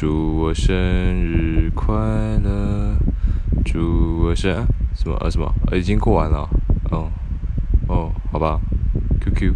祝我生日快乐祝我生什么啊什么啊已经过完了哦哦好吧 qq